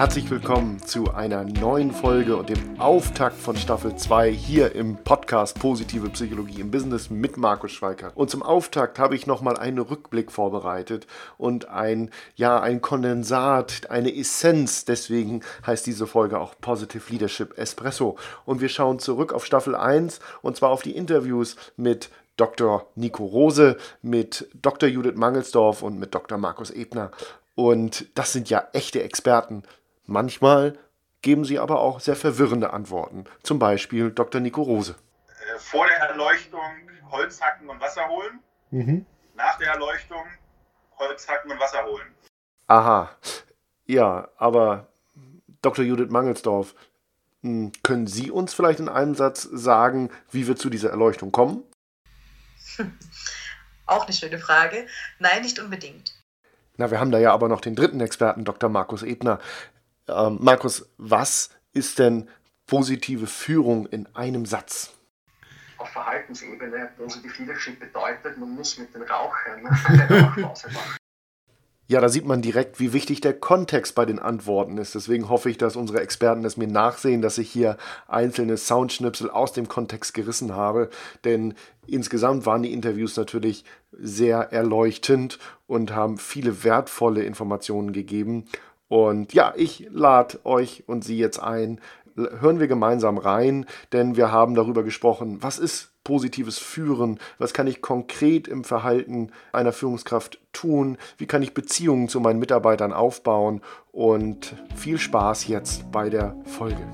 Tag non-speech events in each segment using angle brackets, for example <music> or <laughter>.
Herzlich willkommen zu einer neuen Folge und dem Auftakt von Staffel 2 hier im Podcast Positive Psychologie im Business mit Markus Schweiker. Und zum Auftakt habe ich nochmal einen Rückblick vorbereitet und ein, ja, ein Kondensat, eine Essenz. Deswegen heißt diese Folge auch Positive Leadership Espresso. Und wir schauen zurück auf Staffel 1 und zwar auf die Interviews mit Dr. Nico Rose, mit Dr. Judith Mangelsdorf und mit Dr. Markus Ebner. Und das sind ja echte Experten Manchmal geben sie aber auch sehr verwirrende Antworten. Zum Beispiel Dr. Nico Rose. Äh, vor der Erleuchtung Holz hacken und Wasser holen. Mhm. Nach der Erleuchtung Holz hacken und Wasser holen. Aha. Ja, aber Dr. Judith Mangelsdorf, hm, können Sie uns vielleicht in einem Satz sagen, wie wir zu dieser Erleuchtung kommen? <laughs> Auch eine schöne Frage. Nein, nicht unbedingt. Na, wir haben da ja aber noch den dritten Experten, Dr. Markus Ebner. Ähm, Markus, was ist denn positive Führung in einem Satz? Auf Verhaltensebene, Positive Leadership bedeutet, man muss mit den Rauchern <laughs> Rauchpause machen. Ja, da sieht man direkt, wie wichtig der Kontext bei den Antworten ist. Deswegen hoffe ich, dass unsere Experten es mir nachsehen, dass ich hier einzelne Soundschnipsel aus dem Kontext gerissen habe. Denn insgesamt waren die Interviews natürlich sehr erleuchtend und haben viele wertvolle Informationen gegeben. Und ja, ich lade euch und Sie jetzt ein. Hören wir gemeinsam rein, denn wir haben darüber gesprochen, was ist positives Führen, was kann ich konkret im Verhalten einer Führungskraft tun, wie kann ich Beziehungen zu meinen Mitarbeitern aufbauen und viel Spaß jetzt bei der Folge.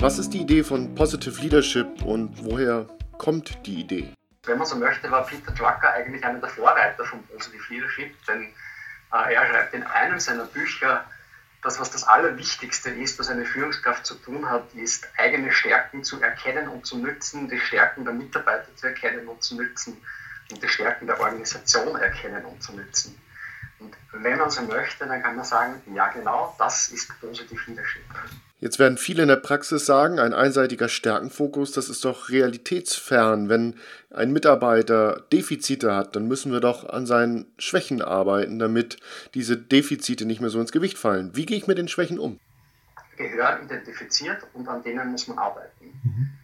Was ist die Idee von Positive Leadership und woher kommt die Idee? Wenn man so möchte, war Peter Drucker eigentlich einer der Vorreiter von Positive Leadership, denn äh, er schreibt in einem seiner Bücher, dass was das Allerwichtigste ist, was eine Führungskraft zu tun hat, ist, eigene Stärken zu erkennen und zu nützen, die Stärken der Mitarbeiter zu erkennen und zu nützen und die Stärken der Organisation erkennen und zu nützen. Und wenn man so möchte, dann kann man sagen, ja genau, das ist Positive Leadership. Jetzt werden viele in der Praxis sagen, ein einseitiger Stärkenfokus, das ist doch realitätsfern. Wenn ein Mitarbeiter Defizite hat, dann müssen wir doch an seinen Schwächen arbeiten, damit diese Defizite nicht mehr so ins Gewicht fallen. Wie gehe ich mit den Schwächen um? Gehören identifiziert und an denen muss man arbeiten.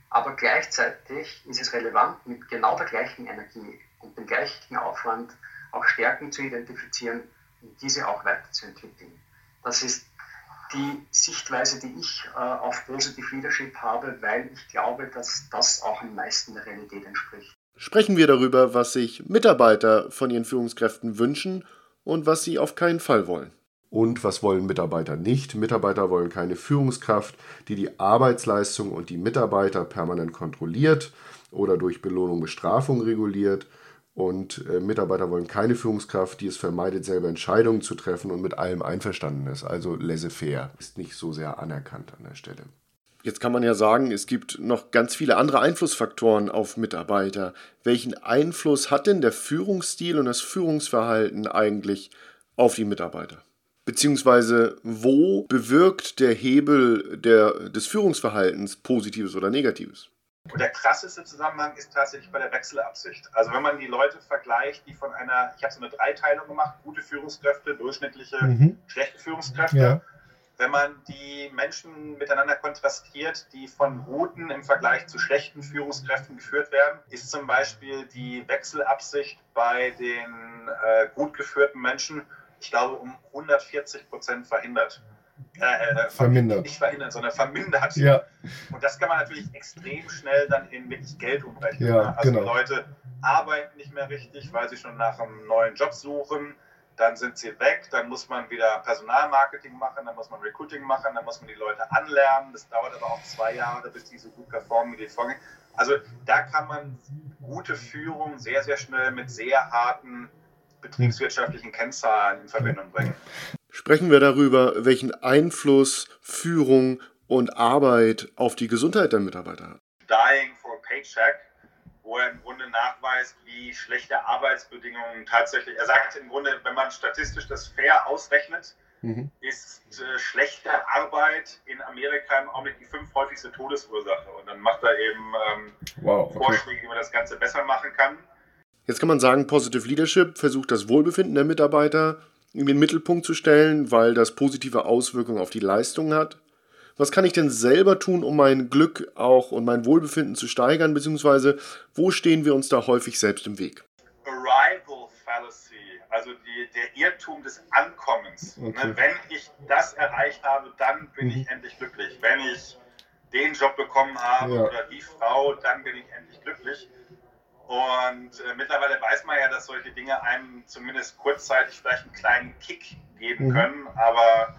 Aber gleichzeitig ist es relevant, mit genau der gleichen Energie und dem gleichen Aufwand auch Stärken zu identifizieren und diese auch weiterzuentwickeln. Das ist die Sichtweise, die ich äh, auf Positive Leadership habe, weil ich glaube, dass das auch am meisten der Realität entspricht. Sprechen wir darüber, was sich Mitarbeiter von ihren Führungskräften wünschen und was sie auf keinen Fall wollen. Und was wollen Mitarbeiter nicht? Mitarbeiter wollen keine Führungskraft, die die Arbeitsleistung und die Mitarbeiter permanent kontrolliert oder durch Belohnung Bestrafung reguliert und äh, Mitarbeiter wollen keine Führungskraft, die es vermeidet, selber Entscheidungen zu treffen und mit allem einverstanden ist. Also laissez-faire ist nicht so sehr anerkannt an der Stelle. Jetzt kann man ja sagen, es gibt noch ganz viele andere Einflussfaktoren auf Mitarbeiter. Welchen Einfluss hat denn der Führungsstil und das Führungsverhalten eigentlich auf die Mitarbeiter? Beziehungsweise wo bewirkt der Hebel der, des Führungsverhaltens Positives oder Negatives? Und der krasseste Zusammenhang ist tatsächlich bei der Wechselabsicht. Also wenn man die Leute vergleicht, die von einer, ich habe so eine Dreiteilung gemacht, gute Führungskräfte, durchschnittliche, mhm. schlechte Führungskräfte. Ja. Wenn man die Menschen miteinander kontrastiert, die von guten im Vergleich zu schlechten Führungskräften geführt werden, ist zum Beispiel die Wechselabsicht bei den äh, gut geführten Menschen, ich glaube, um 140 Prozent verhindert. Äh, äh, vermindert. Nicht verhindern, sondern vermindert. Ja. Und das kann man natürlich extrem schnell dann in wirklich Geld umrechnen. Ja, also genau. Leute arbeiten nicht mehr richtig, weil sie schon nach einem neuen Job suchen. Dann sind sie weg, dann muss man wieder Personalmarketing machen, dann muss man Recruiting machen, dann muss man die Leute anlernen. Das dauert aber auch zwei Jahre, bis die so gut performen wie die Vorgänger. Also da kann man gute Führung sehr, sehr schnell mit sehr harten betriebswirtschaftlichen Kennzahlen in Verbindung bringen sprechen wir darüber, welchen Einfluss Führung und Arbeit auf die Gesundheit der Mitarbeiter hat. Dying for a Paycheck, wo er im Grunde nachweist, wie schlechte Arbeitsbedingungen tatsächlich, er sagt im Grunde, wenn man statistisch das fair ausrechnet, mhm. ist äh, schlechte Arbeit in Amerika im Augenblick die fünf häufigste Todesursache. Und dann macht er eben ähm, wow, okay. Vorschläge, wie man das Ganze besser machen kann. Jetzt kann man sagen, Positive Leadership versucht das Wohlbefinden der Mitarbeiter in den Mittelpunkt zu stellen, weil das positive Auswirkungen auf die Leistung hat. Was kann ich denn selber tun, um mein Glück auch und mein Wohlbefinden zu steigern, beziehungsweise wo stehen wir uns da häufig selbst im Weg? Arrival Fallacy, also die, der Irrtum des Ankommens. Ne, okay. Wenn ich das erreicht habe, dann bin mhm. ich endlich glücklich. Wenn ich den Job bekommen habe ja. oder die Frau, dann bin ich endlich glücklich. Und äh, mittlerweile weiß man ja, dass solche Dinge einem zumindest kurzzeitig vielleicht einen kleinen Kick geben mhm. können, aber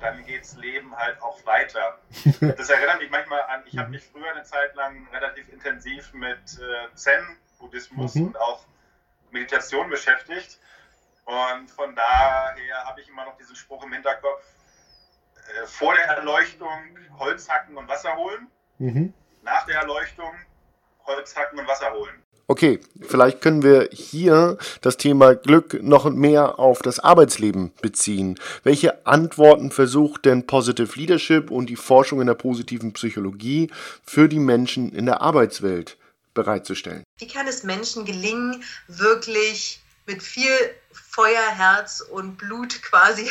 dann geht's Leben halt auch weiter. <laughs> Das erinnert mich manchmal an, ich habe mhm. mich früher eine Zeit lang relativ intensiv mit äh, Zen-Buddhismus mhm. und auch Meditation beschäftigt. Und von daher habe ich immer noch diesen Spruch im Hinterkopf, äh, vor der Erleuchtung Holz hacken und Wasser holen, mhm. nach der Erleuchtung Holz hacken und Wasser holen. Okay, vielleicht können wir hier das Thema Glück noch mehr auf das Arbeitsleben beziehen. Welche Antworten versucht denn Positive Leadership und die Forschung in der positiven Psychologie für die Menschen in der Arbeitswelt bereitzustellen? Wie kann es Menschen gelingen, wirklich mit viel Feuer, Herz und Blut quasi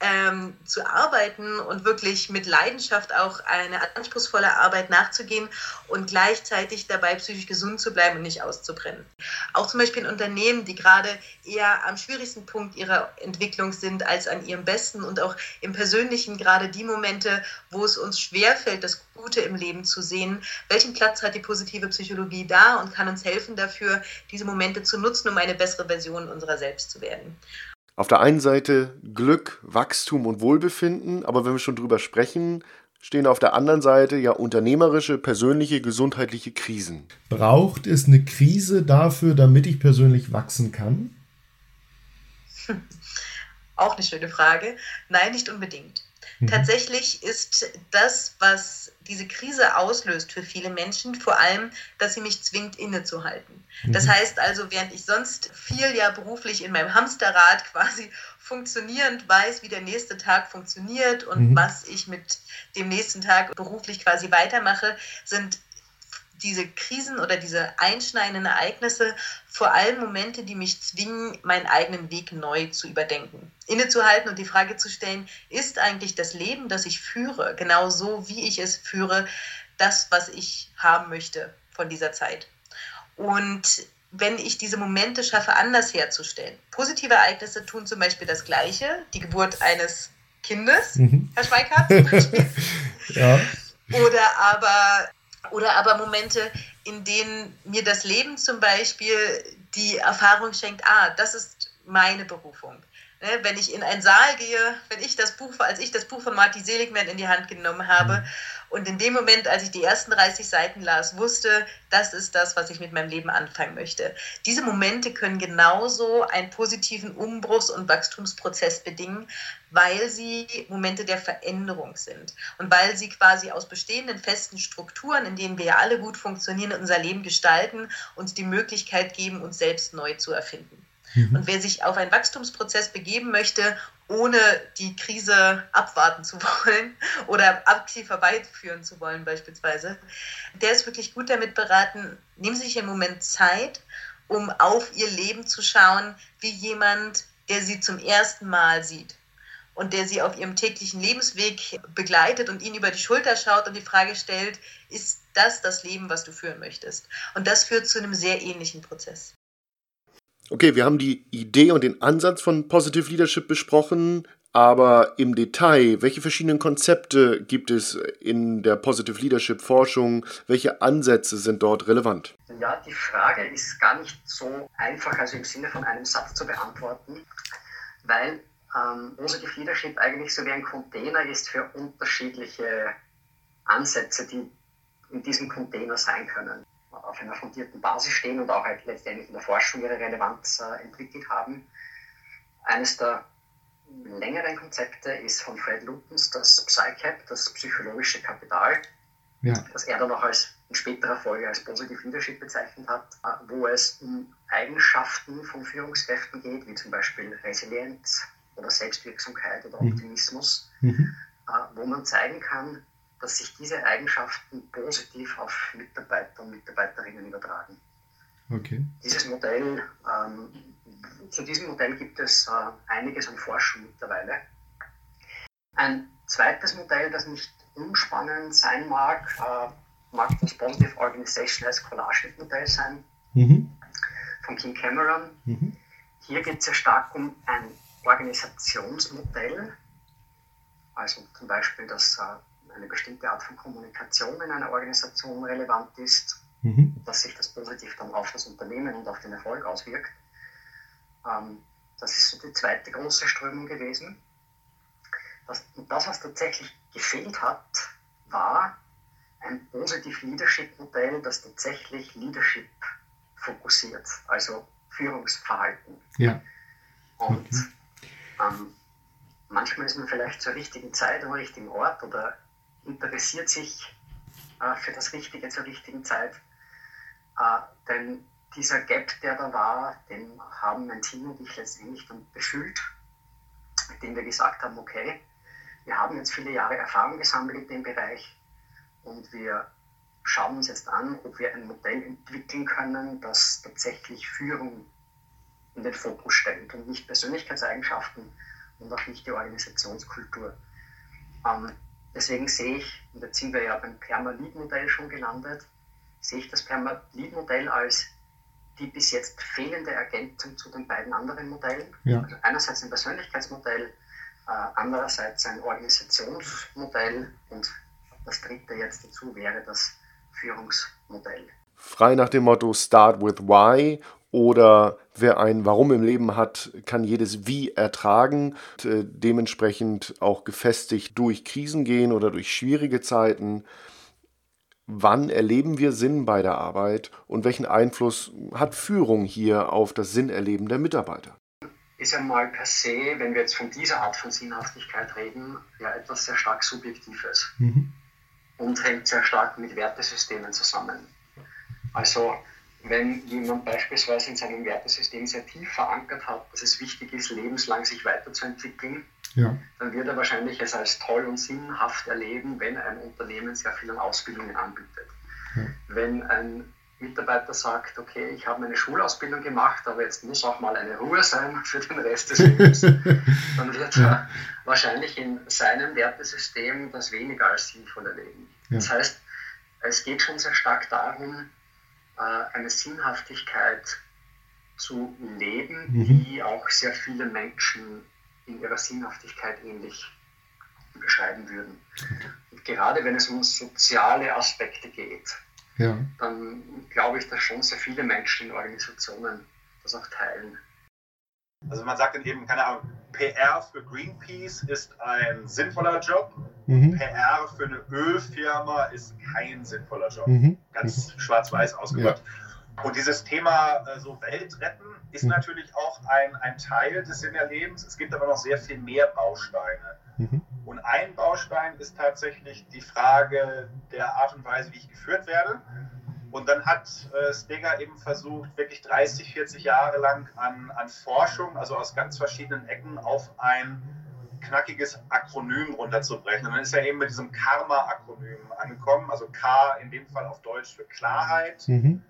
ähm, zu arbeiten und wirklich mit Leidenschaft auch eine anspruchsvolle Arbeit nachzugehen und gleichzeitig dabei psychisch gesund zu bleiben und nicht auszubrennen. Auch zum Beispiel in Unternehmen, die gerade eher am schwierigsten Punkt ihrer Entwicklung sind als an ihrem besten und auch im Persönlichen gerade die Momente, wo es uns schwerfällt, das Gute im Leben zu sehen. Welchen Platz hat die positive Psychologie da und kann uns helfen dafür, diese Momente zu nutzen, um eine bessere Version unserer selbst zu werden? Auf der einen Seite Glück, Wachstum und Wohlbefinden, aber wenn wir schon drüber sprechen, stehen auf der anderen Seite ja unternehmerische, persönliche, gesundheitliche Krisen. Braucht es eine Krise dafür, damit ich persönlich wachsen kann? <laughs> Auch eine schöne Frage. Nein, nicht unbedingt. Mhm. Tatsächlich ist das, was diese Krise auslöst für viele Menschen, vor allem, dass sie mich zwingt, innezuhalten. Mhm. Das heißt also, während ich sonst viel ja beruflich in meinem Hamsterrad quasi <laughs> funktionierend weiß, wie der nächste Tag funktioniert und mhm. was ich mit dem nächsten Tag beruflich quasi weitermache, sind diese Krisen oder diese einschneidenden Ereignisse vor allem Momente, die mich zwingen, meinen eigenen Weg neu zu überdenken. Innezuhalten und die Frage zu stellen, ist eigentlich das Leben, das ich führe, genau so, wie ich es führe, das, was ich haben möchte von dieser Zeit? Und wenn ich diese Momente schaffe, anders herzustellen. Positive Ereignisse tun zum Beispiel das Gleiche, die Geburt eines Kindes, mhm. Herr Schweikart zum Beispiel. <laughs> ja. Oder aber oder aber Momente, in denen mir das Leben zum Beispiel die Erfahrung schenkt, ah, das ist meine Berufung. Ne, wenn ich in einen Saal gehe, wenn ich das Buch, als ich das Buch von Marty Seligman in die Hand genommen habe mhm. und in dem Moment, als ich die ersten 30 Seiten las, wusste, das ist das, was ich mit meinem Leben anfangen möchte. Diese Momente können genauso einen positiven Umbruchs- und Wachstumsprozess bedingen, weil sie Momente der Veränderung sind und weil sie quasi aus bestehenden festen Strukturen, in denen wir ja alle gut funktionieren, unser Leben gestalten, uns die Möglichkeit geben, uns selbst neu zu erfinden. Mhm. Und wer sich auf einen Wachstumsprozess begeben möchte, ohne die Krise abwarten zu <laughs> wollen oder aktiv herbeiführen zu wollen beispielsweise, der ist wirklich gut damit beraten, nehmen Sie sich im Moment Zeit, um auf Ihr Leben zu schauen, wie jemand, der Sie zum ersten Mal sieht und der Sie auf Ihrem täglichen Lebensweg begleitet und Ihnen über die Schulter schaut und die Frage stellt, ist das das Leben, was du führen möchtest? Und das führt zu einem sehr ähnlichen Prozess. Okay, wir haben die Idee und den Ansatz von Positive Leadership besprochen, aber im Detail, welche verschiedenen Konzepte gibt es in der Positive Leadership Forschung? Welche Ansätze sind dort relevant? Ja, die Frage ist gar nicht so einfach, also im Sinne von einem Satz zu beantworten, weil ähm, Positive Leadership eigentlich so wie ein Container ist für unterschiedliche Ansätze, die in diesem Container sein können auf einer fundierten Basis stehen und auch halt letztendlich in der Forschung ihre Relevanz äh, entwickelt haben. Eines der längeren Konzepte ist von Fred Lutens das PsyCap, das psychologische Kapital, ja. das er dann auch als, in späterer Folge als Positive Leadership bezeichnet hat, äh, wo es um Eigenschaften von Führungskräften geht, wie zum Beispiel Resilienz oder Selbstwirksamkeit oder mhm. Optimismus, mhm. Äh, wo man zeigen kann, dass sich diese Eigenschaften positiv auf Mitarbeiter und Mitarbeiterinnen übertragen. Okay. Dieses Modell, ähm, zu diesem Modell gibt es äh, einiges an Forschung mittlerweile. Ein zweites Modell, das nicht unspannend sein mag, äh, mag das Positive Organizational Scholarship Modell sein, mhm. von King Cameron. Mhm. Hier geht es sehr stark um ein Organisationsmodell, also zum Beispiel, dass äh, eine bestimmte Art von Kommunikation in einer Organisation relevant ist, mhm. dass sich das positiv dann auf das Unternehmen und auf den Erfolg auswirkt. Ähm, das ist so die zweite große Strömung gewesen. Das, und das, was tatsächlich gefehlt hat, war ein Positive Leadership Modell, das tatsächlich Leadership fokussiert, also Führungsverhalten. Ja. Und okay. Ähm, manchmal ist man vielleicht zur richtigen Zeit am richtigen Ort oder interessiert sich äh, für das Richtige zur richtigen Zeit. Äh, denn dieser Gap, der da war, den haben mein Team und ich letztendlich dann befüllt, indem wir gesagt haben, okay, wir haben jetzt viele Jahre Erfahrung gesammelt in dem Bereich und wir schauen uns jetzt an, ob wir ein Modell entwickeln können, das tatsächlich Führung in den Fokus stellt und nicht Persönlichkeitseigenschaften und auch nicht die Organisationskultur. Ähm, deswegen sehe ich, und jetzt sind wir ja beim Perma-Lead-Modell schon gelandet, sehe ich das Perma-Lead-Modell als die bis jetzt fehlende Ergänzung zu den beiden anderen Modellen. Ja. Also einerseits ein Persönlichkeitsmodell, äh, andererseits ein Organisationsmodell und das dritte jetzt dazu wäre das Führungsmodell. Frei nach dem Motto Start with Why oder wer ein Warum im Leben hat, kann jedes Wie ertragen, und, äh, dementsprechend auch gefestigt durch Krisen gehen oder durch schwierige Zeiten. Wann erleben wir Sinn bei der Arbeit und welchen Einfluss hat Führung hier auf das Sinnerleben der Mitarbeiter? Ist ja mal per se, wenn wir jetzt von dieser Art von Sinnhaftigkeit reden, ja etwas sehr stark Subjektives mhm. und hängt sehr stark mit Wertesystemen zusammen. Also wenn jemand beispielsweise in seinem Wertesystem sehr tief verankert hat, dass es wichtig ist, lebenslang sich weiterzuentwickeln, ja. dann wird er wahrscheinlich es als toll und sinnhaft erleben, wenn ein Unternehmen sehr viel an Ausbildungen anbietet. Ja. Wenn ein Mitarbeiter sagt, okay, ich habe meine Schulausbildung gemacht, aber jetzt muss auch mal eine Ruhe sein <laughs> für den Rest des Lebens, <laughs> dann wird er wahrscheinlich in seinem Wertesystem das weniger als sinnvoll erleben. Das heißt, es geht schon sehr stark darum, äh, eine Sinnhaftigkeit zu leben, mhm. die auch sehr viele Menschen in ihrer Sinnhaftigkeit ähnlich beschreiben würden. Und gerade wenn es um soziale Aspekte geht, ja. dann glaube ich, dass schon sehr viele Menschen in Organisationen das auch teilen. Also man sagt dann eben, keine Ahnung, PR für Greenpeace ist ein sinnvoller Job, mhm. PR für eine Ölfirma ist kein sinnvoller Job. Mhm. Ganz mhm. schwarz-weiß ausgedrückt. Ja. Und dieses Thema äh, so Weltretten ist mhm. natürlich auch ein, ein Teil des Sinnerlebens. Es gibt aber noch sehr viel mehr Bausteine. Mhm. Und ein Baustein ist tatsächlich die Frage der Art und Weise, wie ich geführt werde. Und dann hat äh, Steger eben versucht, wirklich 30, 40 Jahre lang an, an Forschung, also aus ganz verschiedenen Ecken, auf ein knackiges Akronym runterzubrechen. Und dann ist er eben mit diesem Karma-Akronym angekommen, also K in dem Fall auf Deutsch für Klarheit, mhm.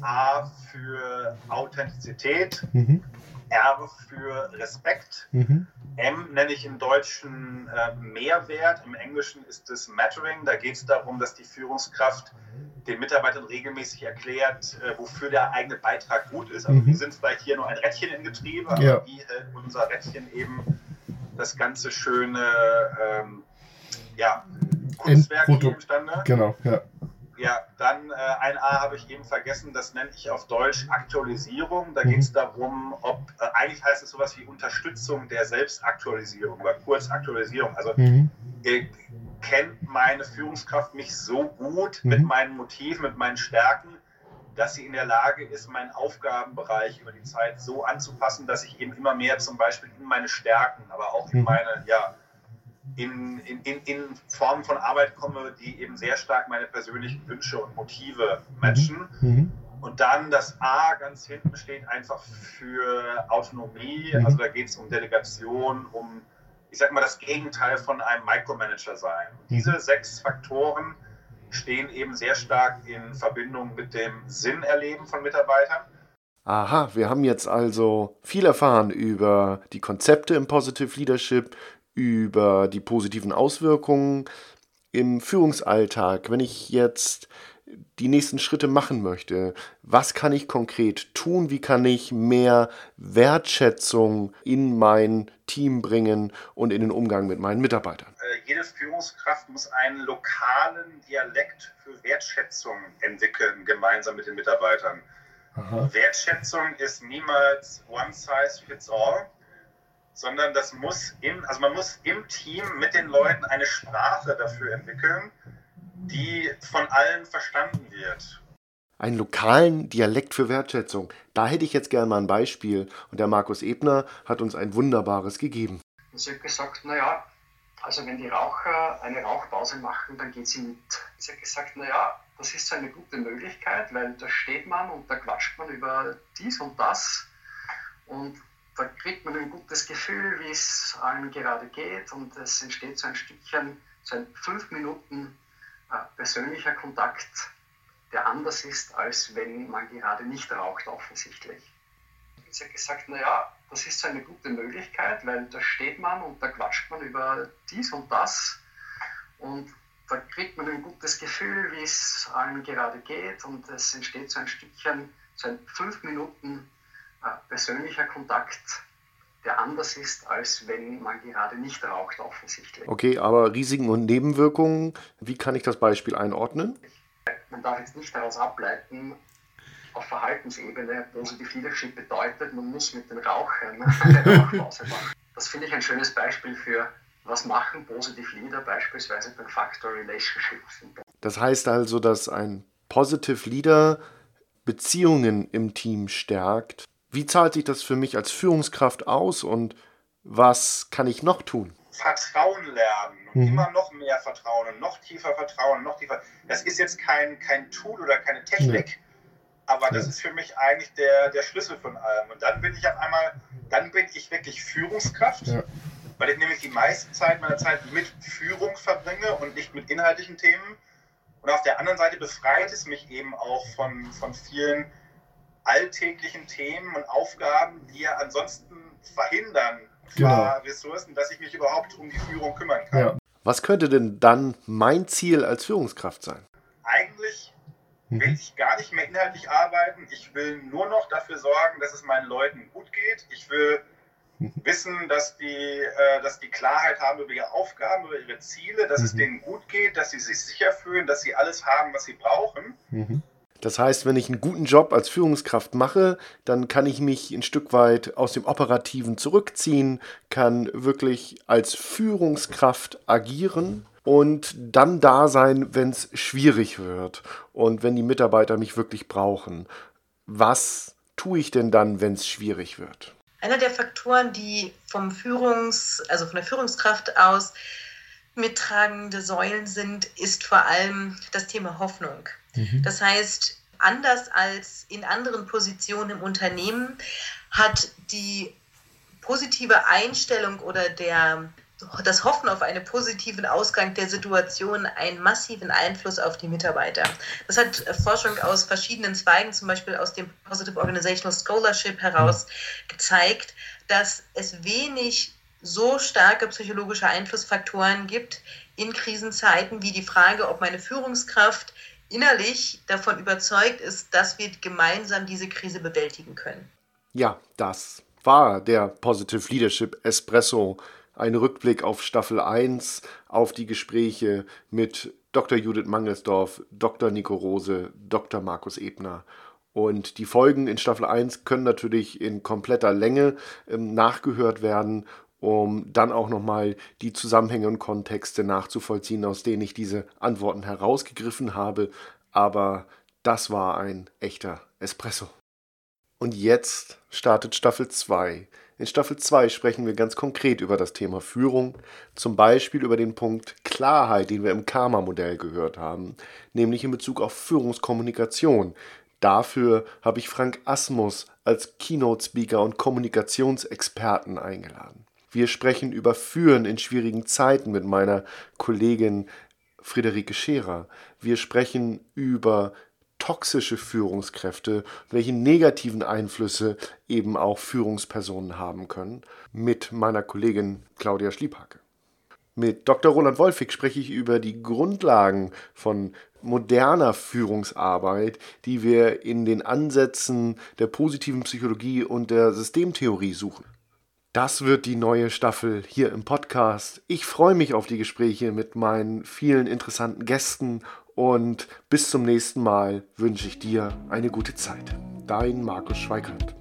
A für Authentizität, mhm. R für Respekt, mhm. M nenne ich im Deutschen äh, Mehrwert, im Englischen ist es Mattering. Da geht es darum, dass die Führungskraft den Mitarbeitern regelmäßig erklärt, äh, wofür der eigene Beitrag gut ist. Also mhm. wir sind vielleicht hier nur ein Rädchen im Getriebe, aber ja. wie hält unser Rädchen eben das ganze schöne ähm, ja, Kunstwerk hier imstande? Genau, ja. Ja, dann äh, ein A habe ich eben vergessen, das nenne ich auf Deutsch Aktualisierung. Da mhm. geht es darum, ob, äh, eigentlich heißt es sowas wie Unterstützung der Selbstaktualisierung oder Kurzaktualisierung. Also mhm. äh, kennt meine Führungskraft mich so gut mhm. mit meinen Motiven, mit meinen Stärken, dass sie in der Lage ist, meinen Aufgabenbereich über die Zeit so anzupassen, dass ich eben immer mehr zum Beispiel in meine Stärken, aber auch in mhm. meine, ja, in, in, in, in Formen von Arbeit komme, die eben sehr stark meine persönlichen Wünsche und Motive matchen. Mhm. mhm. Und dann das A ganz hinten steht einfach für Autonomie. Mhm. Also da geht es um Delegation, um, ich sag mal, das Gegenteil von einem Micromanager sein. Und diese mhm. sechs Faktoren stehen eben sehr stark in Verbindung mit dem Sinnerleben von Mitarbeitern. Aha, wir haben jetzt also viel erfahren über die Konzepte im Positive Leadership, über die positiven Auswirkungen im Führungsalltag. Wenn ich jetzt die nächsten Schritte machen möchte, was kann ich konkret tun? Wie kann ich mehr Wertschätzung in mein Team bringen und in den Umgang mit meinen Mitarbeitern? Äh, jede Führungskraft muss einen lokalen Dialekt für Wertschätzung entwickeln, gemeinsam mit den Mitarbeitern. Aha. Wertschätzung ist niemals one size fits all, sondern das muss in, also man muss im Team mit den Leuten eine Sprache dafür entwickeln, die von allen verstanden wird. Einen lokalen Dialekt für Wertschätzung. Da hätte ich jetzt gerne mal ein Beispiel. Und der Markus Ebner hat uns ein wunderbares gegeben. Sie hat gesagt, naja, also wenn die Raucher eine Rauchpause machen, dann geht sie mit. Sie hat gesagt, naja, das ist so eine gute Möglichkeit, weil da steht man und da quatscht man über dies und das und da kriegt man ein gutes Gefühl, wie es allen gerade geht und es entsteht so ein Stückchen, so ein fünf Minuten persönlicher Kontakt, der anders ist, als wenn man gerade nicht raucht, offensichtlich. Sie hat gesagt, naja, das ist so eine gute Möglichkeit, weil da steht man und da quatscht man über dies und das und da kriegt man ein gutes Gefühl, wie es allen gerade geht und es entsteht so ein Stückchen, so ein fünf Minuten äh, persönlicher Kontakt, der anders ist, als wenn man gerade nicht raucht, offensichtlich. Okay, aber Risiken und Nebenwirkungen, wie kann ich das Beispiel einordnen? Man darf jetzt nicht daraus ableiten, auf Verhaltensebene Positive Leadership bedeutet, man muss mit den Rauchern <laughs> eine Rauchpause machen. Das finde ich ein schönes Beispiel für, was machen Positive Leader beispielsweise beim Factor Relationship. Das heißt also, dass ein Positive Leader Beziehungen im Team stärkt wie zahlt sich das für mich als Führungskraft aus und was kann ich noch tun? Vertrauen lernen und mhm. immer noch mehr Vertrauen und noch tiefer Vertrauen, noch tiefer. Das ist jetzt kein, kein Tool oder keine Technik, ja. aber das ist für mich eigentlich der, der Schlüssel von allem. Und dann bin ich auf einmal, dann bin ich wirklich Führungskraft, ja. weil ich nämlich die meiste Zeit meiner Zeit mit Führung verbringe und nicht mit inhaltlichen Themen. Und auf der anderen Seite befreit es mich eben auch von, von vielen alltäglichen Themen und Aufgaben, die ja ansonsten verhindern, genau. Ressourcen, dass ich mich überhaupt um die Führung kümmern kann. Ja. Was könnte denn dann mein Ziel als Führungskraft sein? Eigentlich mhm. will ich gar nicht mehr inhaltlich arbeiten. Ich will nur noch dafür sorgen, dass es meinen Leuten gut geht. Ich will mhm. wissen, dass die, äh, dass die Klarheit haben über ihre Aufgaben, über ihre Ziele, dass mhm. es denen gut geht, dass sie sich sicher fühlen, dass sie alles haben, was sie brauchen. Mhm. Das heißt, wenn ich einen guten Job als Führungskraft mache, dann kann ich mich ein Stück weit aus dem Operativen zurückziehen, kann wirklich als Führungskraft agieren und dann da sein, wenn es schwierig wird und wenn die Mitarbeiter mich wirklich brauchen. Was tue ich denn dann, wenn es schwierig wird? Einer der Faktoren, die vom Führungs, also von der Führungskraft aus mittragende Säulen sind, ist vor allem das Thema Hoffnung. Mhm. Das heißt, anders als in anderen Positionen im Unternehmen hat die positive Einstellung oder der, das Hoffen auf einen positiven Ausgang der Situation einen massiven Einfluss auf die Mitarbeiter. Das hat Forschung aus verschiedenen Zweigen, zum Beispiel aus dem Positive Organizational Scholarship heraus gezeigt, dass es wenig so starke psychologische Einflussfaktoren gibt in Krisenzeiten wie die Frage, ob meine Führungskraft innerlich davon überzeugt ist, dass wir gemeinsam diese Krise bewältigen können. Ja, das war der Positive Leadership Espresso. Ein Rückblick auf Staffel 1, auf die Gespräche mit Dr. Judith Mangelsdorf, Dr. Nico Rose, Dr. Markus Ebner. Und die Folgen in Staffel 1 können natürlich in kompletter Länge ähm, nachgehört werden um dann auch nochmal die Zusammenhänge und Kontexte nachzuvollziehen, aus denen ich diese Antworten herausgegriffen habe. Aber das war ein echter Espresso. Und jetzt startet Staffel 2. In Staffel 2 sprechen wir ganz konkret über das Thema Führung, zum Beispiel über den Punkt Klarheit, den wir im Karma-Modell gehört haben, nämlich in Bezug auf Führungskommunikation. Dafür habe ich Frank Asmus als Keynote-Speaker und Kommunikationsexperten eingeladen. Wir sprechen über Führen in schwierigen Zeiten mit meiner Kollegin Friederike Scherer. Wir sprechen über toxische Führungskräfte, welche negativen Einflüsse eben auch Führungspersonen haben können, mit meiner Kollegin Claudia Schliebhacke. Mit Dr. Roland Wolfig spreche ich über die Grundlagen von moderner Führungsarbeit, die wir in den Ansätzen der positiven Psychologie und der Systemtheorie suchen. Das wird die neue Staffel hier im Podcast. Ich freue mich auf die Gespräche mit meinen vielen interessanten Gästen und bis zum nächsten Mal wünsche ich dir eine gute Zeit. Dein Markus Schweikart.